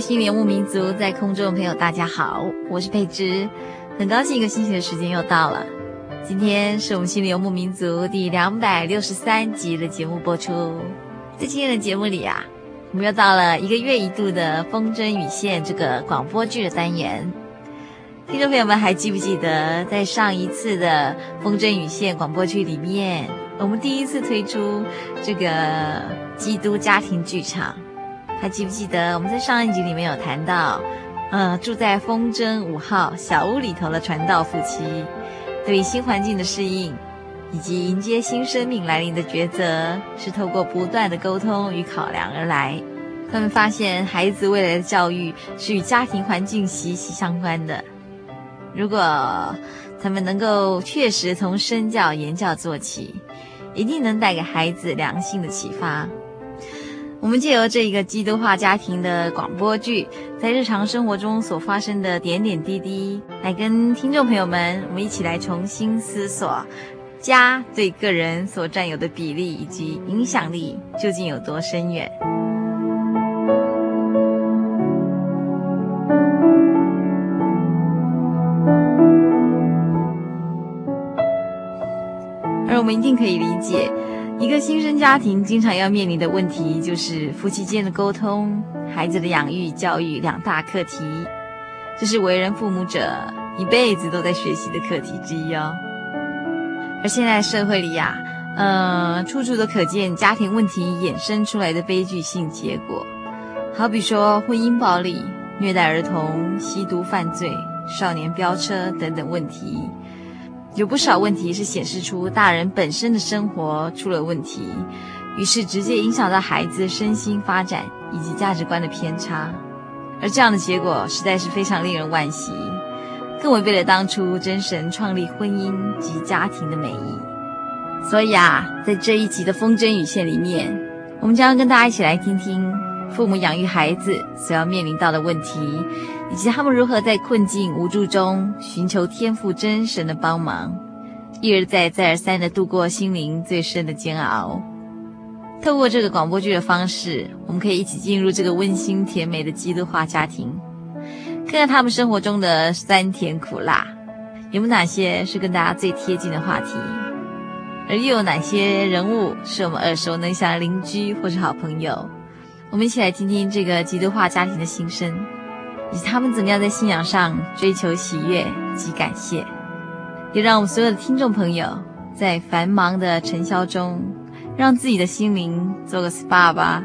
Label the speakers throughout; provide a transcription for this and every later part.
Speaker 1: 心灵游牧民族在空中的朋友，大家好，我是佩芝，很高兴一个星期的时间又到了。今天是我们心灵游牧民族第两百六十三集的节目播出。在今天的节目里啊，我们又到了一个月一度的风筝与线这个广播剧的单元。听众朋友们还记不记得，在上一次的风筝与线广播剧里面，我们第一次推出这个基督家庭剧场。还记不记得我们在上一集里面有谈到，呃，住在风筝五号小屋里头的传道夫妻，对于新环境的适应，以及迎接新生命来临的抉择，是透过不断的沟通与考量而来。他们发现孩子未来的教育是与家庭环境息息相关的。如果他们能够确实从身教言教做起，一定能带给孩子良性的启发。我们借由这一个基督化家庭的广播剧，在日常生活中所发生的点点滴滴，来跟听众朋友们，我们一起来重新思索，家对个人所占有的比例以及影响力究竟有多深远。而我们一定可以理解。一个新生家庭经常要面临的问题，就是夫妻间的沟通、孩子的养育、教育两大课题，这是为人父母者一辈子都在学习的课题之一哦。而现在社会里呀、啊，呃，处处都可见家庭问题衍生出来的悲剧性结果，好比说婚姻暴力、虐待儿童、吸毒犯罪、少年飙车等等问题。有不少问题是显示出大人本身的生活出了问题，于是直接影响到孩子身心发展以及价值观的偏差，而这样的结果实在是非常令人惋惜，更违背了当初真神创立婚姻及家庭的美意。所以啊，在这一集的风筝与线里面，我们将要跟大家一起来听听父母养育孩子所要面临到的问题。以及他们如何在困境无助中寻求天赋真神的帮忙，一而再、再而三地度过心灵最深的煎熬。透过这个广播剧的方式，我们可以一起进入这个温馨甜美的基督化家庭，看看他们生活中的酸甜苦辣，有没有哪些是跟大家最贴近的话题，而又有哪些人物是我们耳熟能详的邻居或是好朋友？我们一起来听听这个基督化家庭的心声。以及他们怎么样在信仰上追求喜悦及感谢，也让我们所有的听众朋友在繁忙的尘嚣中，让自己的心灵做个 SPA 吧。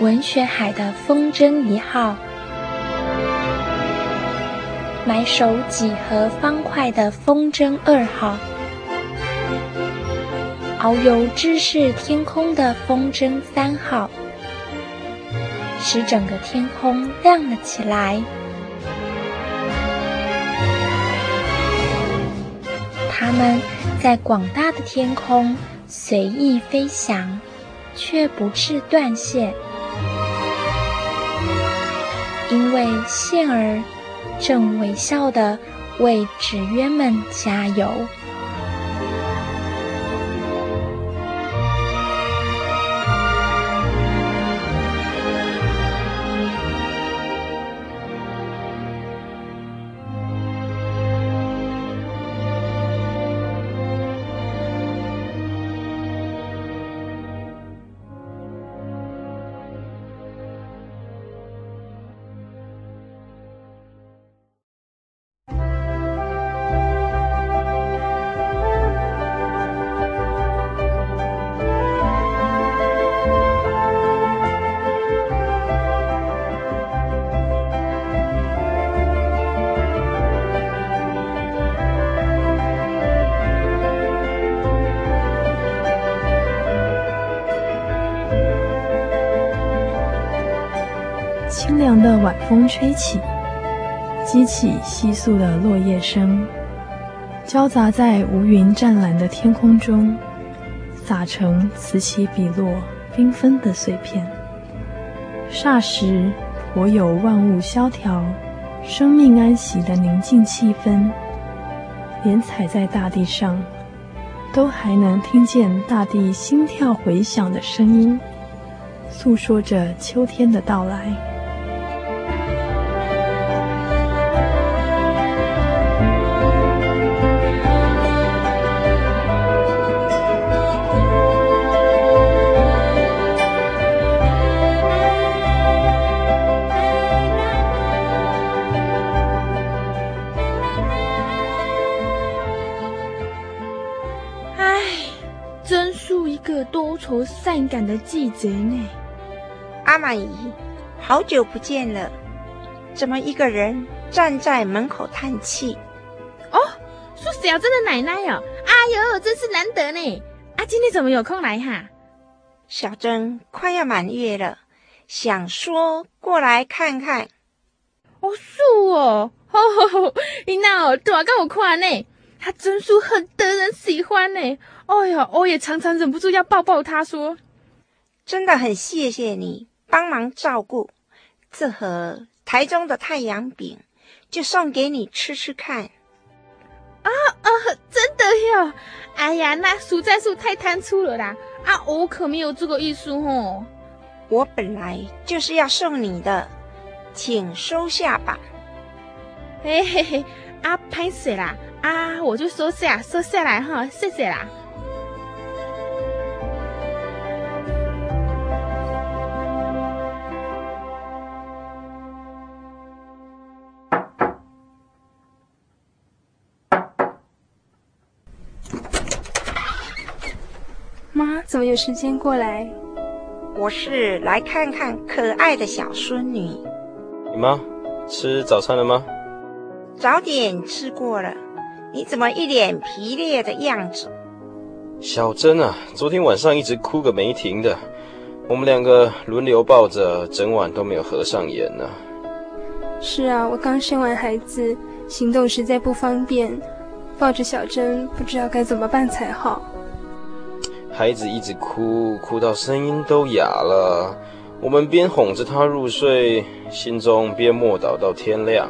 Speaker 2: 文学海的风筝一号，埋首几何方块的风筝二号，遨游知识天空的风筝三号，使整个天空亮了起来。它们在广大的天空随意飞翔。却不致断线，因为线儿正微笑地为纸鸢们加油。
Speaker 3: 凉的晚风吹起，激起窸窣的落叶声，交杂在无云湛蓝的天空中，洒成此起彼落、缤纷的碎片。霎时，颇有万物萧条、生命安息的宁静气氛。连踩在大地上，都还能听见大地心跳回响的声音，诉说着秋天的到来。
Speaker 4: 善感的季节呢？
Speaker 5: 阿满姨，好久不见了，怎么一个人站在门口叹气？
Speaker 4: 哦，是小珍的奶奶哦。哎呦，真是难得呢！啊，今天怎么有空来哈？
Speaker 5: 小珍快要满月了，想说过来看看。
Speaker 4: 哦，是哦，吼吼吼，你那哦，多给我看呢？他真是很得人喜欢呢。哎呀，我也常常忍不住要抱抱他，说：“
Speaker 5: 真的很谢谢你帮忙照顾，这盒台中的太阳饼就送给你吃吃看。”
Speaker 4: 啊啊，真的哟！哎呀，那实在是太贪粗了啦！啊，我可没有这个意思哦。
Speaker 5: 我本来就是要送你的，请收下吧。
Speaker 4: 嘿嘿嘿，啊，拍死啦！啊，我就收下，收下来哈，谢谢啦。
Speaker 6: 怎么有时间过来？
Speaker 5: 我是来看看可爱的小孙女。
Speaker 7: 你妈吃早餐了吗？
Speaker 5: 早点吃过了。你怎么一脸疲累的样子？
Speaker 7: 小珍啊，昨天晚上一直哭个没停的，我们两个轮流抱着，整晚都没有合上眼呢。
Speaker 6: 是啊，我刚生完孩子，行动实在不方便，抱着小珍不知道该怎么办才好。
Speaker 7: 孩子一直哭，哭到声音都哑了。我们边哄着他入睡，心中边默祷到天亮。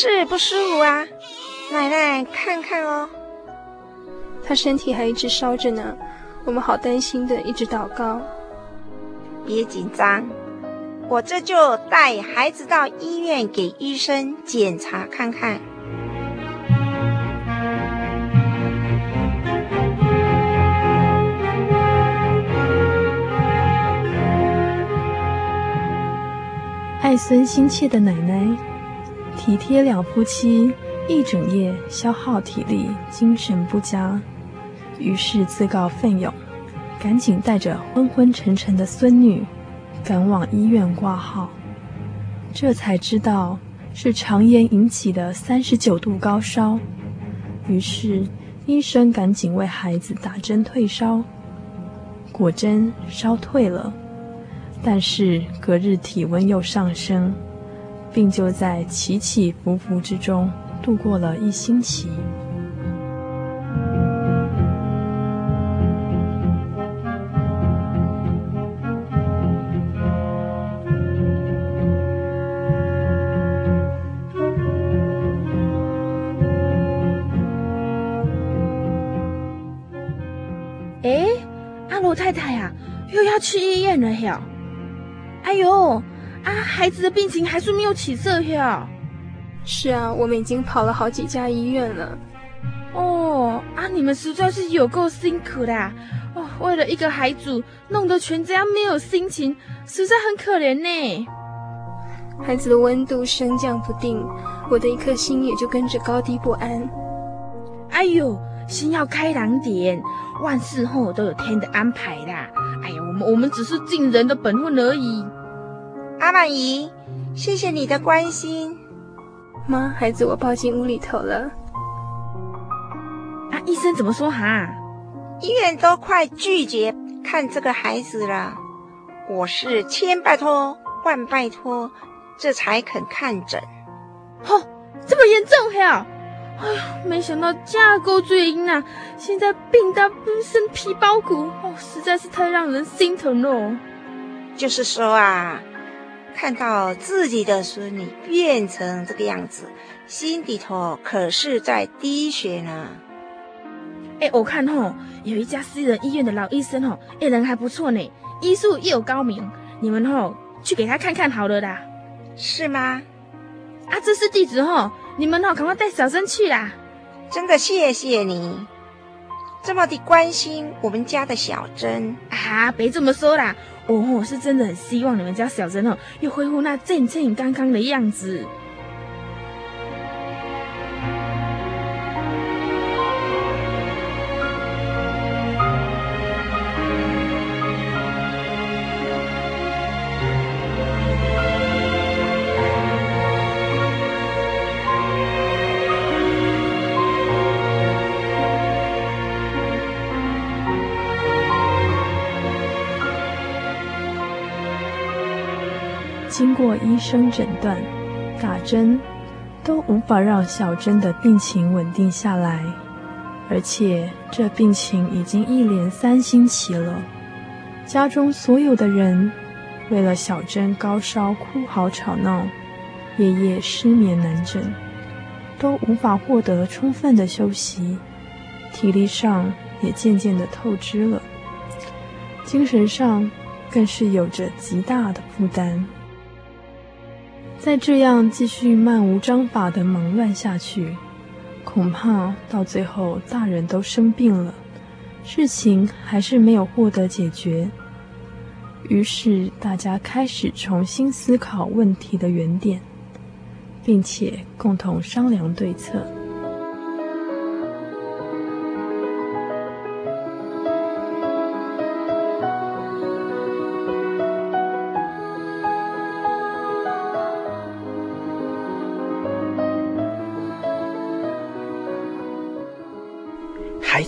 Speaker 5: 是不舒服啊？奶奶看看哦。
Speaker 6: 他身体还一直烧着呢，我们好担心的，一直祷告。
Speaker 5: 别紧张，我这就带孩子到医院给医生检查看看。
Speaker 3: 爱孙心切的奶奶，体贴两夫妻一整夜消耗体力，精神不佳，于是自告奋勇，赶紧带着昏昏沉沉的孙女赶往医院挂号。这才知道是肠炎引起的三十九度高烧，于是医生赶紧为孩子打针退烧，果真烧退了。但是隔日体温又上升，并就在起起伏伏之中度过了一星期。
Speaker 4: 哎，阿罗太太呀、又要去医院了哟。哎呦，啊，孩子的病情还是没有起色呀。
Speaker 6: 是啊，我们已经跑了好几家医院了。
Speaker 4: 哦，啊，你们实在是有够辛苦的。哦，为了一个孩子，弄得全家没有心情，实在很可怜呢。
Speaker 6: 孩子的温度升降不定，我的一颗心也就跟着高低不安。
Speaker 4: 哎呦，心要开朗点，万事后都有天的安排啦。哎呀，我们我们只是尽人的本分而已。
Speaker 5: 阿满姨，谢谢你的关心。
Speaker 6: 妈，孩子我抱进屋里头了。
Speaker 4: 啊，医生怎么说哈？
Speaker 5: 医院都快拒绝看这个孩子了。我是千拜托万拜托，这才肯看诊。
Speaker 4: 哦，这么严重呀？哎呀，没想到架构最阴啊！现在病到浑身皮包骨，哦，实在是太让人心疼了。
Speaker 5: 就是说啊。看到自己的孙女变成这个样子，心里头可是在滴血呢。
Speaker 4: 哎，我看吼，有一家私人医院的老医生吼，哎，人还不错呢，医术又高明。你们吼去给他看看好了啦。
Speaker 5: 是吗？
Speaker 4: 啊，这是地址吼，你们吼赶快带小珍去啦。
Speaker 5: 真的谢谢你，这么的关心我们家的小珍
Speaker 4: 啊！别这么说啦。哦，我是真的很希望你们家小珍哦，又恢复那健健康康的样子。
Speaker 3: 医生诊断、打针，都无法让小珍的病情稳定下来，而且这病情已经一连三星期了。家中所有的人为了小珍高烧哭嚎吵闹，夜夜失眠难枕，都无法获得充分的休息，体力上也渐渐的透支了，精神上更是有着极大的负担。再这样继续漫无章法的忙乱下去，恐怕到最后大人都生病了，事情还是没有获得解决。于是大家开始重新思考问题的原点，并且共同商量对策。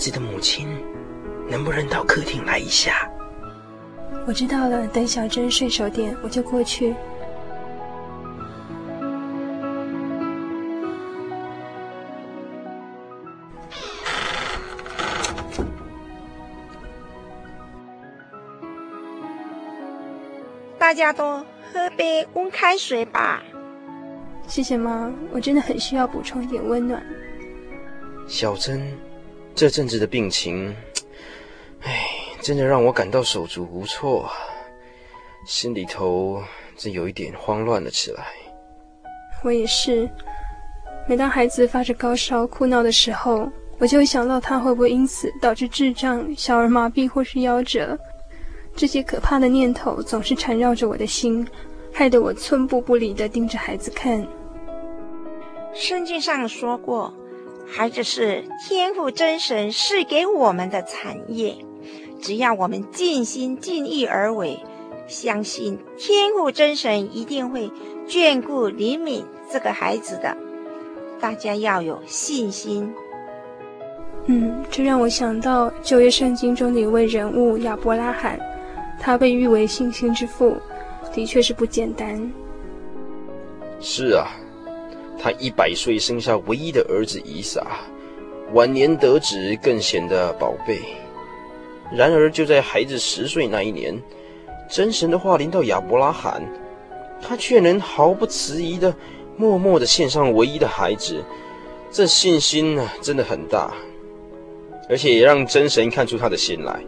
Speaker 8: 子的母亲，能不能到客厅来一下？
Speaker 6: 我知道了，等小珍睡熟点，我就过去。
Speaker 5: 大家都喝杯温开水吧。
Speaker 6: 谢谢妈，我真的很需要补充一点温暖。
Speaker 7: 小珍。这阵子的病情，唉，真的让我感到手足无措，心里头真有一点慌乱了起来。
Speaker 6: 我也是，每当孩子发着高烧哭闹的时候，我就会想到他会不会因此导致智障、小儿麻痹或是夭折。这些可怕的念头总是缠绕着我的心，害得我寸步不离地盯着孩子看。
Speaker 5: 圣经上说过，孩子是天赋真神赐给我们的产业，只要我们尽心尽意而为，相信天赋真神一定会眷顾怜悯这个孩子的。大家要有信心。
Speaker 6: 嗯，这让我想到旧约圣经中的一位人物亚伯拉罕。他被誉为信心之父，的确是不简单。
Speaker 7: 是啊，他一百岁生下唯一的儿子以撒，晚年得子更显得宝贝。然而就在孩子十岁那一年，真神的话临到亚伯拉罕，他却能毫不迟疑的默默的献上唯一的孩子，这信心呢，真的很大，而且也让真神看出他的心来。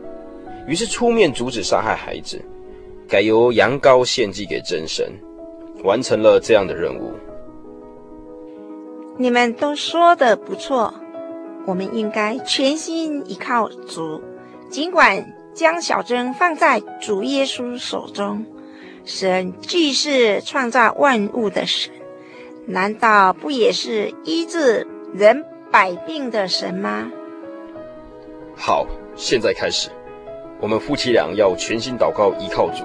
Speaker 7: 于是出面阻止杀害孩子，改由羊羔献祭给真神，完成了这样的任务。
Speaker 5: 你们都说的不错，我们应该全心依靠主，尽管将小珍放在主耶稣手中。神既是创造万物的神，难道不也是医治人百病的神吗？
Speaker 7: 好，现在开始。我们夫妻俩要全心祷告，依靠主。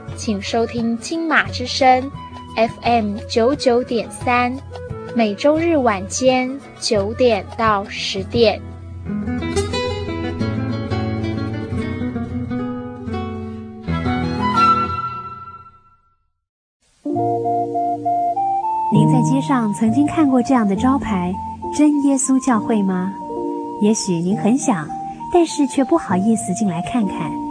Speaker 2: 请收听金马之声，FM 九九点三，每周日晚间九点到十点。
Speaker 9: 您在街上曾经看过这样的招牌“真耶稣教会”吗？也许您很想，但是却不好意思进来看看。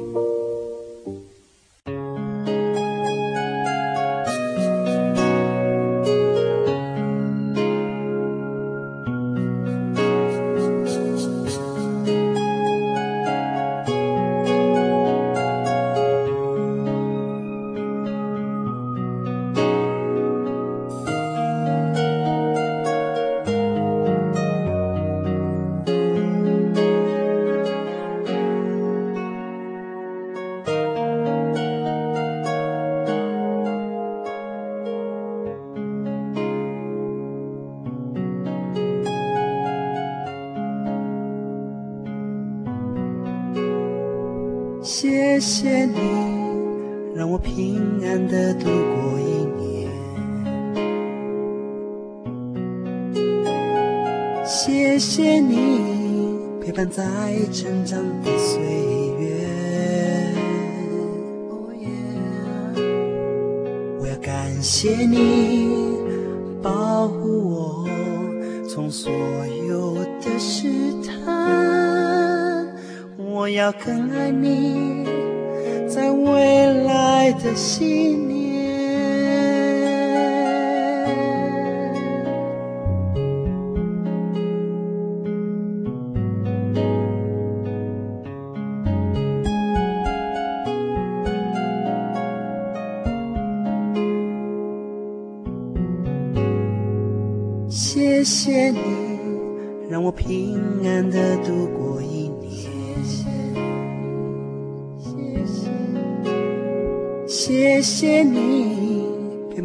Speaker 10: 在成长的岁月，我要感谢你保护我从所有的试探，我要更爱你在未来的信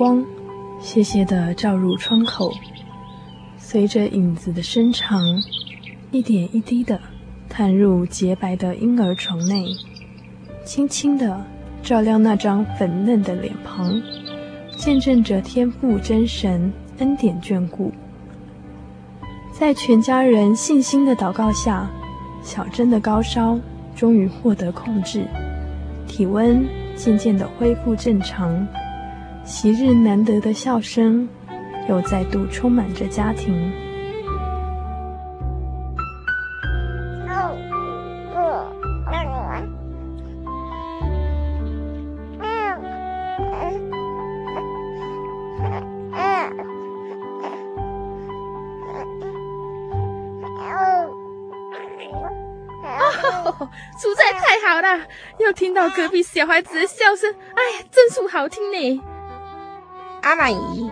Speaker 3: 光，斜斜地照入窗口，随着影子的伸长，一点一滴地探入洁白的婴儿床内，轻轻地照亮那张粉嫩的脸庞，见证着天父真神恩典眷顾。在全家人信心的祷告下，小珍的高烧终于获得控制，体温渐渐地恢复正常。昔日难得的笑声，又再度充满着家庭。
Speaker 4: 实在太好了，又听到隔壁小孩子的笑声，哎呀，真是好听呢。
Speaker 5: 阿满姨，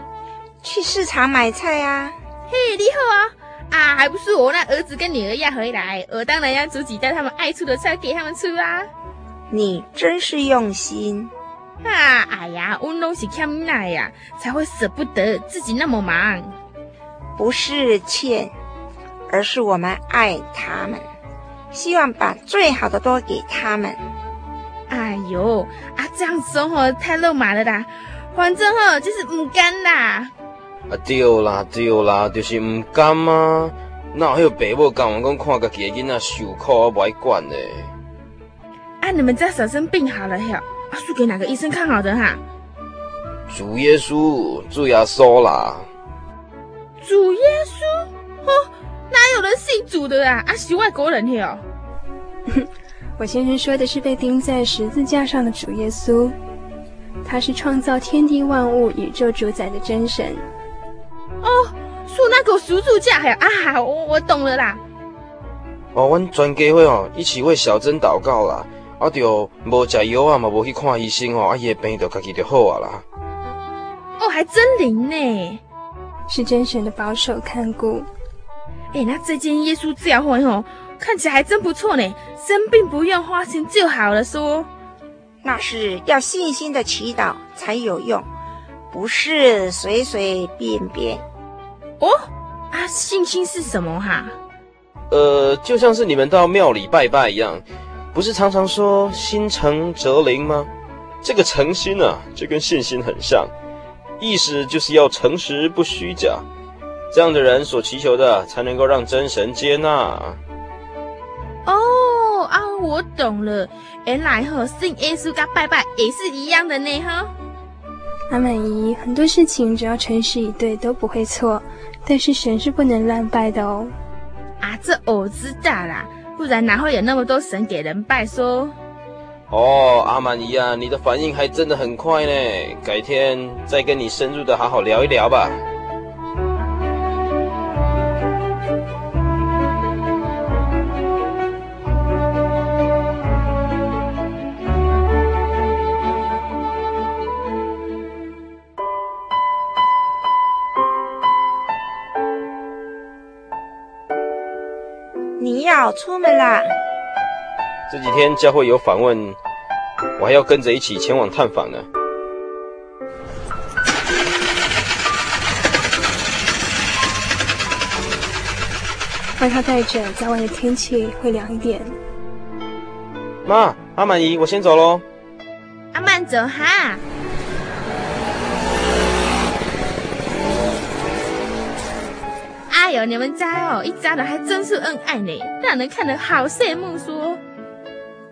Speaker 5: 去市场买菜啊！
Speaker 4: 嘿，你好啊！啊，还不是我那儿子跟女儿要回来，我当然要煮几道他们爱吃的菜给他们吃啊！
Speaker 5: 你真是用心
Speaker 4: 啊！哎呀，我都是欠奶呀，才会舍不得自己那么忙。
Speaker 5: 不是欠，而是我们爱他们，希望把最好的都给他们。
Speaker 4: 哎呦，啊，这样生活，太肉麻了啦！反正吼，就是不甘啦。
Speaker 7: 啊对啦对啦，就是不甘啊。哪有爸母甘愿讲看家己的囡仔受苦，我不爱管呢？
Speaker 4: 啊，你们家婶生病好了呀？啊，输给哪个医生看好的哈？
Speaker 7: 主耶稣，主耶稣啦。
Speaker 4: 主耶稣？哦，哪有人信主的啊？啊，是外国人哟。
Speaker 6: 我先生说的是被钉在十字架上的主耶稣。他是创造天地万物、宇宙主宰的真神，
Speaker 4: 哦，数那个叔叔家还啊，我我懂了啦。
Speaker 7: 哦，阮全家伙哦，一起为小珍祷告啦。啊，就无食药啊，嘛无去看医生哦，啊，伊的病就家己就好啊啦。
Speaker 4: 哦，还真灵呢，
Speaker 6: 是真神的保守看顾。
Speaker 4: 哎，那这间耶稣教会哦，看起来还真不错呢。生病不用花钱就好了，说。
Speaker 5: 那是要信心的祈祷才有用，不是随随便便。
Speaker 4: 哦，啊，信心是什么哈？
Speaker 7: 呃，就像是你们到庙里拜拜一样。不是常常说心诚则灵吗？这个诚心啊，就跟信心很像，意思就是要诚实不虚假，这样的人所祈求的才能够让真神接纳。
Speaker 4: 哦啊，我懂了，原来和信耶稣跟拜拜也是一样的呢哈。
Speaker 6: 阿满姨，很多事情只要诚实以对都不会错，但是神是不能乱拜的哦。
Speaker 4: 啊，这我知道啦。不然哪会有那么多神给人拜说？
Speaker 7: 哦，阿满姨啊，你的反应还真的很快呢。改天再跟你深入的好好聊一聊吧。
Speaker 5: 要出门啦！
Speaker 7: 这几天教会有访问，我还要跟着一起前往探访呢。
Speaker 6: 外套带着，早晚的天气会凉一点。
Speaker 7: 妈，阿满姨，我先走喽。
Speaker 4: 阿曼走哈。哎呦，你们家哦，一家人还真是恩爱呢，让人看得好羡慕。说，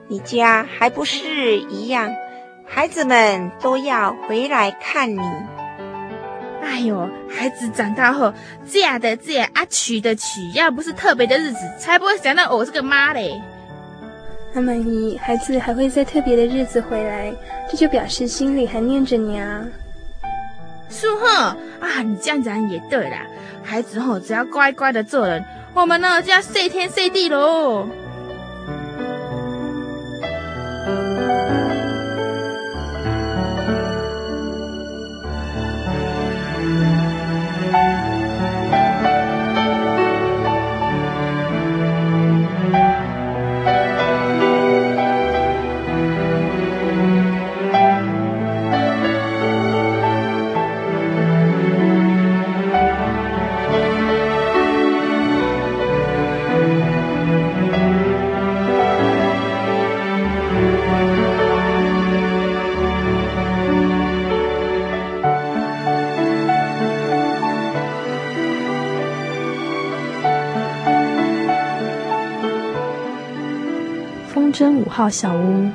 Speaker 5: 你家还不是一样，孩子们都要回来看你。
Speaker 4: 哎呦，孩子长大后嫁的嫁啊，娶的娶，要不是特别的日子，才不会想到我这个妈嘞。
Speaker 6: 阿满姨，孩子还会在特别的日子回来，这就表示心里还念着你啊。
Speaker 4: 是哈啊，你这样讲也对啦。孩子吼，只要乖乖的做人，我们呢就要谢天谢地喽。
Speaker 3: 号小屋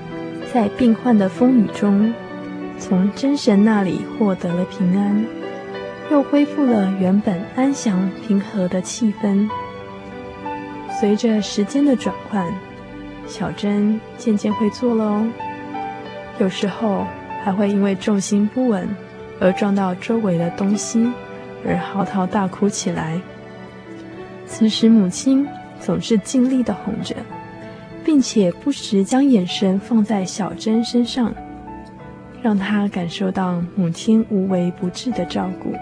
Speaker 3: 在病患的风雨中，从真神那里获得了平安，又恢复了原本安详平和的气氛。随着时间的转换，小珍渐渐会坐了哦，有时候还会因为重心不稳而撞到周围的东西，而嚎啕大哭起来。此时母亲总是尽力的哄着。并且不时将眼神放在小珍身上，让她感受到母亲无微不至的照顾。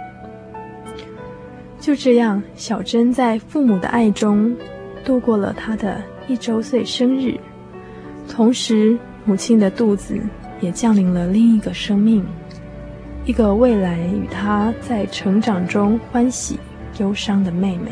Speaker 3: 就这样，小珍在父母的爱中度过了她的一周岁生日，同时母亲的肚子也降临了另一个生命，一个未来与她在成长中欢喜忧伤的妹妹。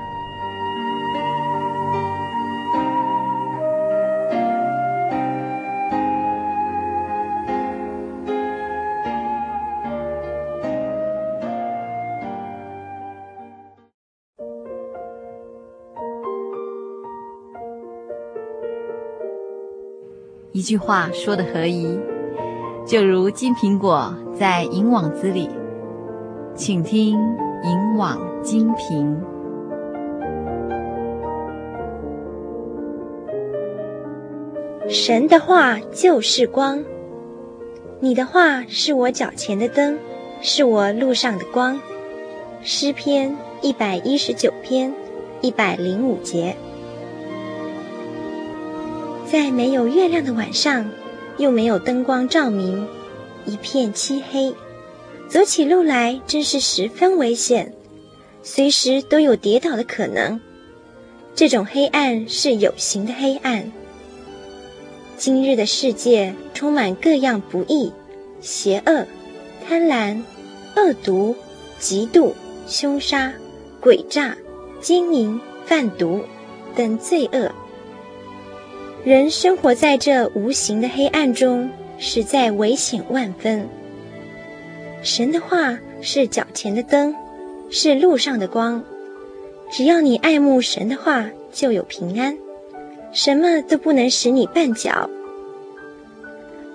Speaker 1: 一句话说的合宜，就如金苹果在银网子里，请听银网金苹。
Speaker 11: 神的话就是光，你的话是我脚前的灯，是我路上的光。诗篇一百一十九篇一百零五节。在没有月亮的晚上，又没有灯光照明，一片漆黑，走起路来真是十分危险，随时都有跌倒的可能。这种黑暗是有形的黑暗。今日的世界充满各样不义、邪恶、贪婪、恶毒、嫉妒、凶杀、诡诈、奸淫、贩毒等罪恶。人生活在这无形的黑暗中，实在危险万分。神的话是脚前的灯，是路上的光。只要你爱慕神的话，就有平安，什么都不能使你绊脚。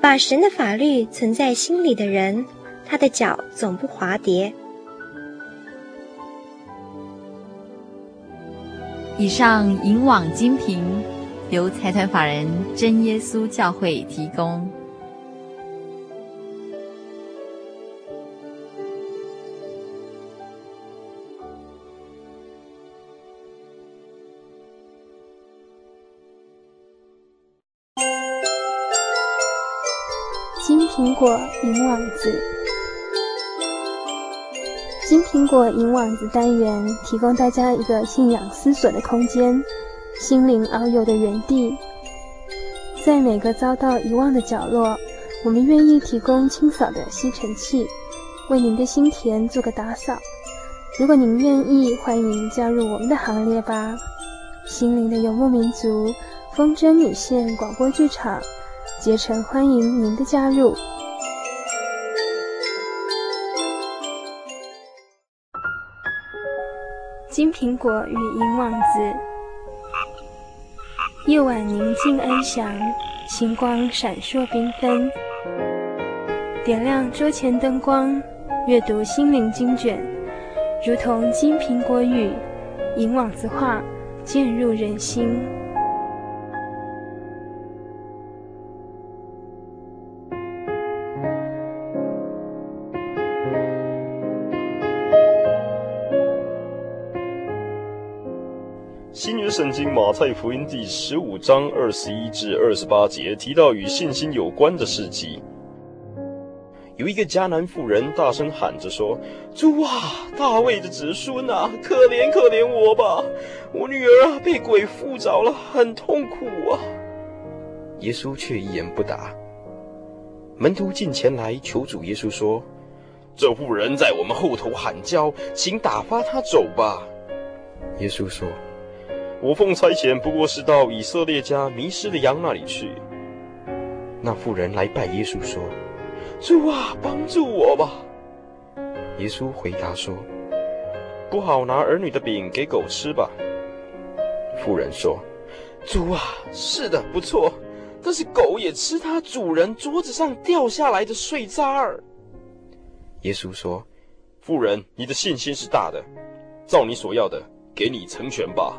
Speaker 11: 把神的法律存在心里的人，他的脚总不滑跌。
Speaker 1: 以上引网金苹。由财团法人真耶稣教会提供。
Speaker 6: 金苹果银网子，金苹果银网子单元提供大家一个信仰思索的空间。心灵遨游的园地，在每个遭到遗忘的角落，我们愿意提供清扫的吸尘器，为您的心田做个打扫。如果您愿意，欢迎加入我们的行列吧！心灵的游牧民族，风筝女线广播剧场，竭诚欢迎您的加入。金苹果与银网子。夜晚宁静安详，星光闪烁缤纷，点亮桌前灯光，阅读心灵经卷，如同金苹果语，银网子画，渐入人心。
Speaker 7: 圣经马太福音第十五章二十一至二十八节提到与信心有关的事迹。有一个迦南妇人大声喊着说：“主啊，大卫的子孙啊，可怜可怜我吧！我女儿啊被鬼附着了，很痛苦啊。”耶稣却一言不答。门徒进前来求主耶稣说：“这妇人在我们后头喊叫，请打发她走吧。”耶稣说。我奉差遣，不过是到以色列家迷失的羊那里去。那妇人来拜耶稣说：“主啊，帮助我吧。”耶稣回答说：“不好拿儿女的饼给狗吃吧。”妇人说：“主啊，是的，不错，但是狗也吃它主人桌子上掉下来的碎渣儿。”耶稣说：“妇人，你的信心是大的，照你所要的，给你成全吧。”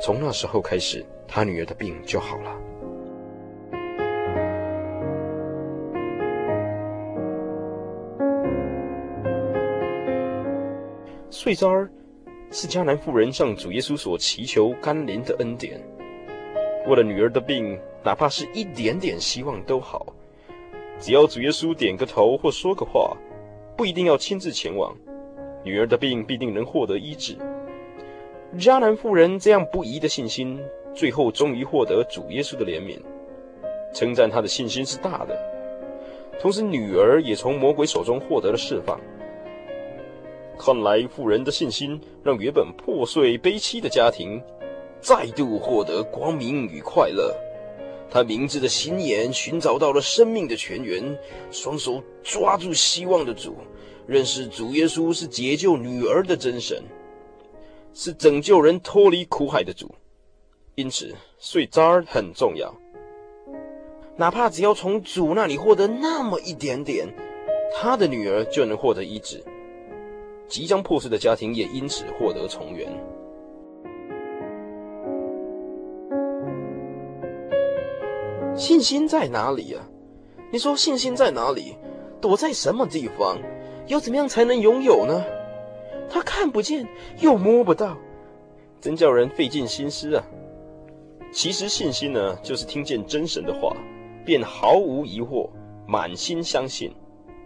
Speaker 7: 从那时候开始，他女儿的病就好了。碎渣儿是迦南妇人向主耶稣所祈求甘霖的恩典。为了女儿的病，哪怕是一点点希望都好，只要主耶稣点个头或说个话，不一定要亲自前往，女儿的病必定能获得医治。迦南妇人这样不疑的信心，最后终于获得主耶稣的怜悯，称赞她的信心是大的。同时，女儿也从魔鬼手中获得了释放。看来，妇人的信心让原本破碎悲凄的家庭，再度获得光明与快乐。她明智的心眼寻找到了生命的泉源，双手抓住希望的主，认识主耶稣是解救女儿的真神。是拯救人脱离苦海的主，因此碎渣很重要。哪怕只要从主那里获得那么一点点，他的女儿就能获得医治，即将破碎的家庭也因此获得重圆。信心在哪里啊？你说信心在哪里？躲在什么地方？要怎么样才能拥有呢？他看不见，又摸不到，真叫人费尽心思啊！其实信心呢，就是听见真神的话，便毫无疑惑，满心相信，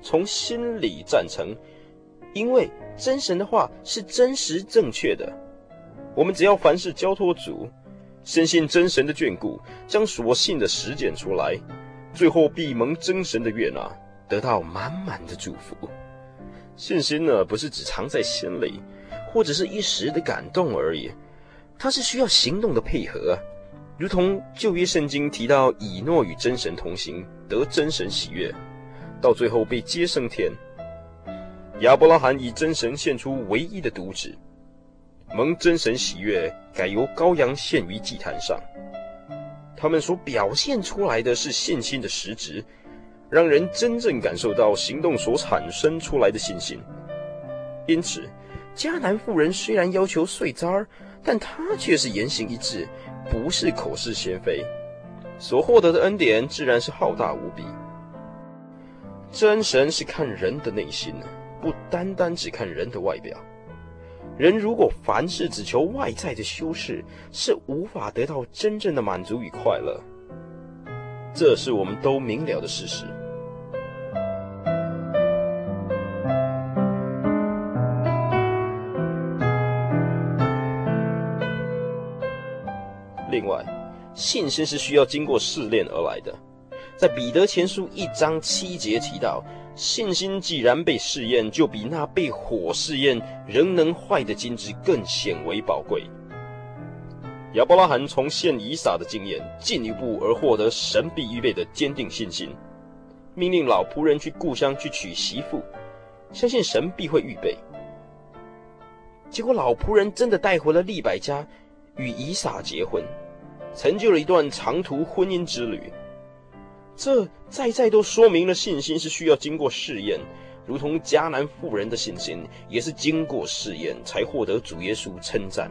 Speaker 7: 从心里赞成，因为真神的话是真实正确的。我们只要凡事交托主，深信真神的眷顾，将所信的实践出来，最后必蒙真神的悦纳，得到满满的祝福。信心呢，不是只藏在心里，或者是一时的感动而已，它是需要行动的配合。如同旧约圣经提到以诺与真神同行，得真神喜悦，到最后被接升天。亚伯拉罕以真神献出唯一的独子，蒙真神喜悦，改由羔羊献于祭坛上。他们所表现出来的是信心的实质，让人真正感受到行动所产生出来的信心。因此，迦南妇人虽然要求碎渣儿，但她却是言行一致。不是口是心非，所获得的恩典自然是浩大无比。真神是看人的内心，不单单只看人的外表。人如果凡事只求外在的修饰，是无法得到真正的满足与快乐。这是我们都明了的事实。另外，信心是需要经过试炼而来的。在彼得前书一章七节提到，信心既然被试验，就比那被火试验仍能坏的金子更显为宝贵。亚伯拉罕从献以撒的经验进一步而获得神必预备的坚定信心，命令老仆人去故乡去娶媳妇，相信神必会预备。结果老仆人真的带回了利百加，与以撒结婚。成就了一段长途婚姻之旅，这再再都说明了信心是需要经过试验，如同迦南妇人的信心也是经过试验才获得主耶稣称赞。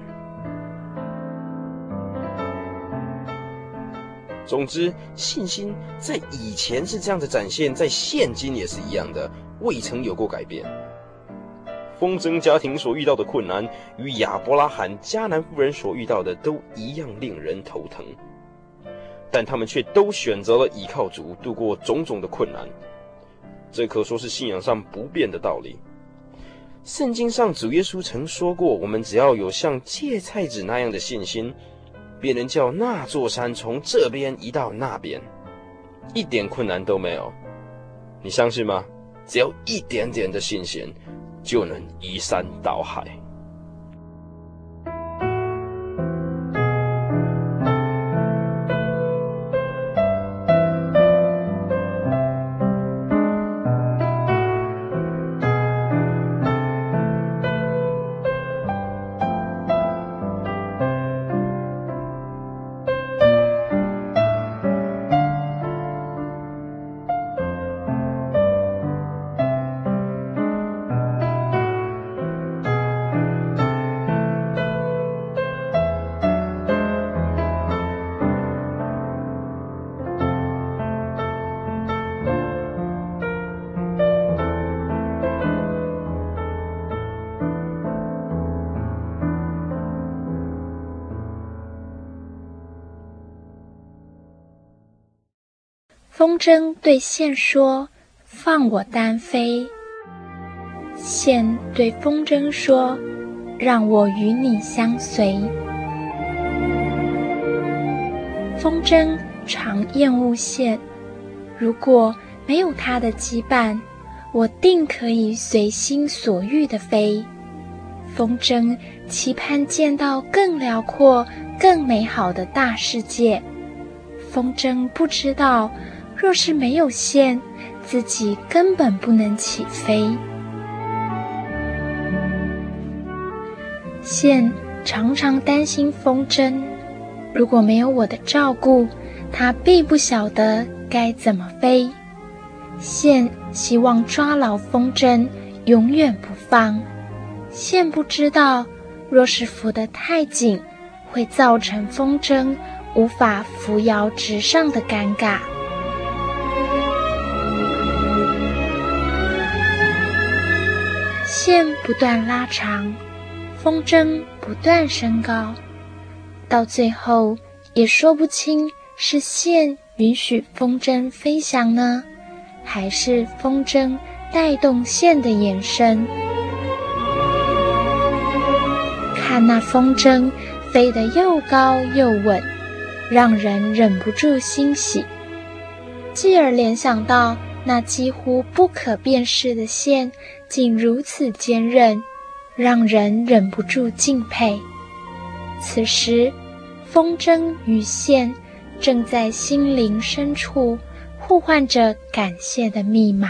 Speaker 7: 总之，信心在以前是这样的展现，在现今也是一样的，未曾有过改变。风筝家庭所遇到的困难，与亚伯拉罕、迦南妇人所遇到的都一样令人头疼，但他们却都选择了倚靠主度过种种的困难。这可说是信仰上不变的道理。圣经上主耶稣曾说过：“我们只要有像芥菜籽那样的信心，便能叫那座山从这边移到那边，一点困难都没有。”你相信吗？只要一点点的信心。就能移山倒海。
Speaker 2: 筝对线说：“放我单飞。”线对风筝说：“让我与你相随。”风筝常厌恶线，如果没有它的羁绊，我定可以随心所欲地飞。风筝期盼见到更辽阔、更美好的大世界。风筝不知道。若是没有线，自己根本不能起飞。线常常担心风筝，如果没有我的照顾，它并不晓得
Speaker 12: 该怎么飞。线希望抓牢风筝，永远不放。线不知道，若是扶得太紧，会造成风筝无法扶摇直上的尴尬。线不断拉长，风筝不断升高，到最后也说不清是线允许风筝飞翔呢，还是风筝带动线的延伸？看那风筝飞得又高又稳，让人忍不住欣喜，继而联想到那几乎不可辨识的线竟如此坚韧，让人忍不住敬佩。此时，风筝与线正在心灵深处呼唤着感谢的密码。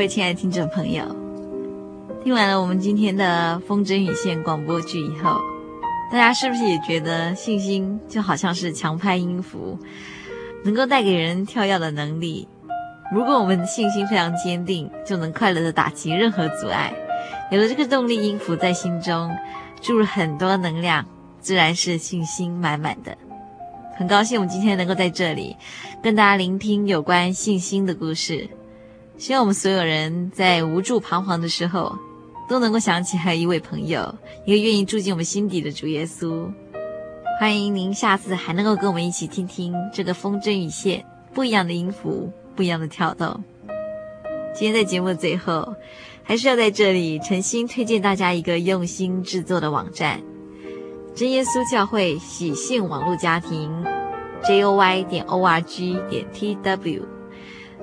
Speaker 1: 各位亲爱的听众朋友，听完了我们今天的风筝与线广播剧以后，大家是不是也觉得信心就好像是强拍音符，能够带给人跳跃的能力？如果我们的信心非常坚定，就能快乐地打击任何阻碍。有了这个动力音符在心中，注入很多能量，自然是信心满满的。很高兴我们今天能够在这里跟大家聆听有关信心的故事。希望我们所有人在无助彷徨的时候，都能够想起还有一位朋友，一个愿意住进我们心底的主耶稣。欢迎您下次还能够跟我们一起听听这个风筝与线不一样的音符，不一样的跳动。今天在节目的最后，还是要在这里诚心推荐大家一个用心制作的网站——真耶稣教会喜信网络家庭，joy 点 org 点 tw。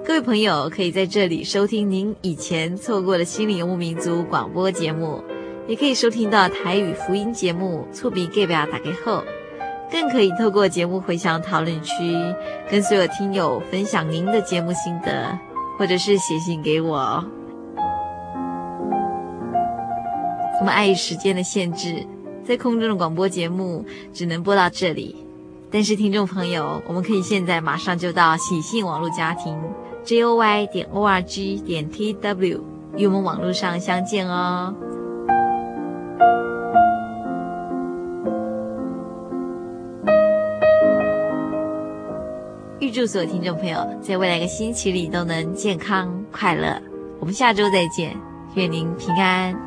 Speaker 1: 各位朋友可以在这里收听您以前错过的心灵游牧民族广播节目，也可以收听到台语福音节目《厝边隔壁大家好》，更可以透过节目回响讨论区跟所有听友分享您的节目心得，或者是写信给我。我们碍于时间的限制，在空中的广播节目只能播到这里，但是听众朋友，我们可以现在马上就到喜信网络家庭。Joy 点 org 点 tw 与我们网络上相见哦。预祝所有听众朋友在未来一个星期里都能健康快乐。我们下周再见，愿您平安。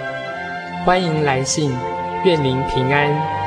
Speaker 13: 欢迎来信，愿您平安。